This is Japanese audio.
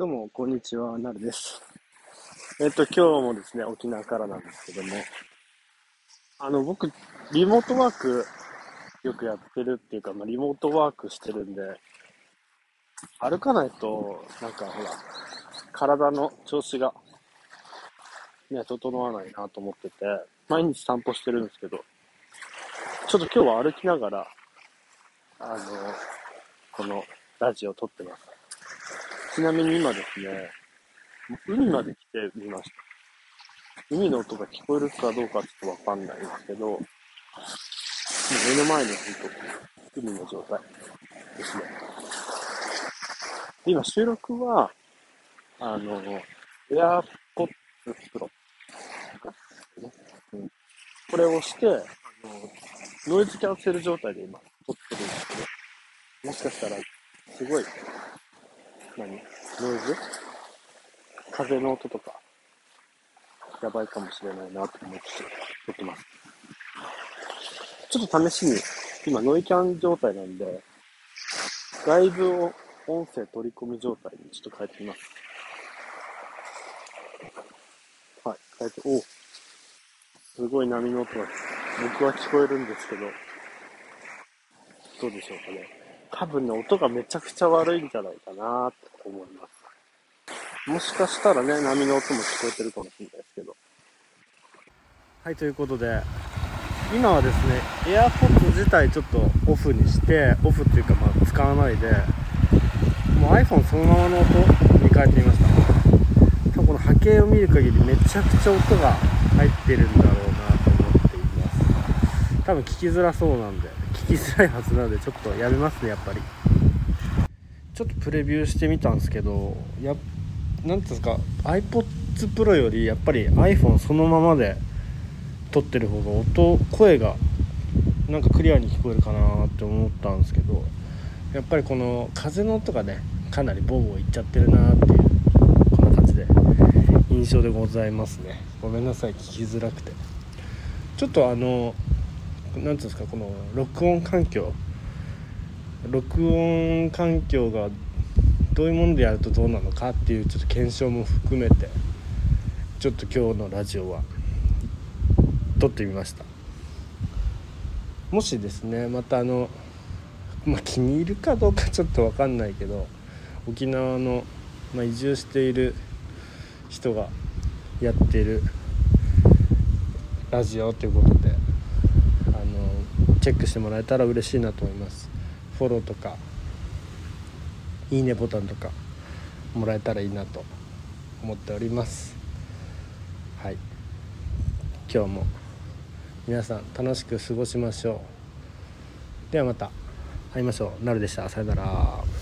どうも、こんにちは、なるです。えっと、今日もですね、沖縄からなんですけども、あの、僕、リモートワークよくやってるっていうか、まあ、リモートワークしてるんで、歩かないと、なんかほら、体の調子が、ね、整わないなと思ってて、毎日散歩してるんですけど、ちょっと今日は歩きながら、あの、このラジオを撮ってます。ちなみに今ですね、海まで来てみました。海の音が聞こえるかどうかちょっとわかんないんですけど、もう目の前に本当、海の状態ですね。今収録は、あの、AirPods Pro、うん。これをして、あの、ノイズキャンセル状態で今撮ってるんですけど、もしかしたら、すごい、何？ノイズ？風の音とか、やばいかもしれないなと思って撮ってます。ちょっと試しに、今ノイキャン状態なんで、外部を音声取り込み状態にちょっと変えてみます。はい、変えて、おすごい波の音が、僕は聞こえるんですけど、どうでしょうかね。多分ね、音がめちゃくちゃ悪いんじゃないかなと思います。もしかしたらね、波の音も聞こえてるかもしれないですけど。はい、ということで、今はですね、AirPods 自体ちょっとオフにして、オフっていうかまあ使わないで、もう iPhone そのままの音に変えてみました。多分この波形を見る限りめちゃくちゃ音が入ってるんだろう。多分聞きづらそうなんで、聞きづらいはずなのでちょっとやめますね、やっぱり。ちょっとプレビューしてみたんですけど、やなんていうんですか iPods Pro よりやっぱり iPhone そのままで撮ってる方が音声がなんかクリアに聞こえるかなって思ったんですけどやっぱりこの風の音がねかなりボーボーいっちゃってるなっていうこんな感じで印象でございますねごめんなさい聞きづらくてちょっとあの何ていうんですかこの録音環境。録音環境がどういうものでやるとどうなのかっていうちょっと検証も含めてちょっと今日のラジオは撮ってみました。もしですねまたあの、まあ、気に入るかどうかちょっと分かんないけど沖縄の、まあ、移住している人がやってるラジオということでチェックしてもらえたら嬉しいなと思います。フォローとかいいねボタンとかもらえたらいいなと思っております。はい。今日も皆さん楽しく過ごしましょう。ではまた会いましょう。なるでした。さよなら。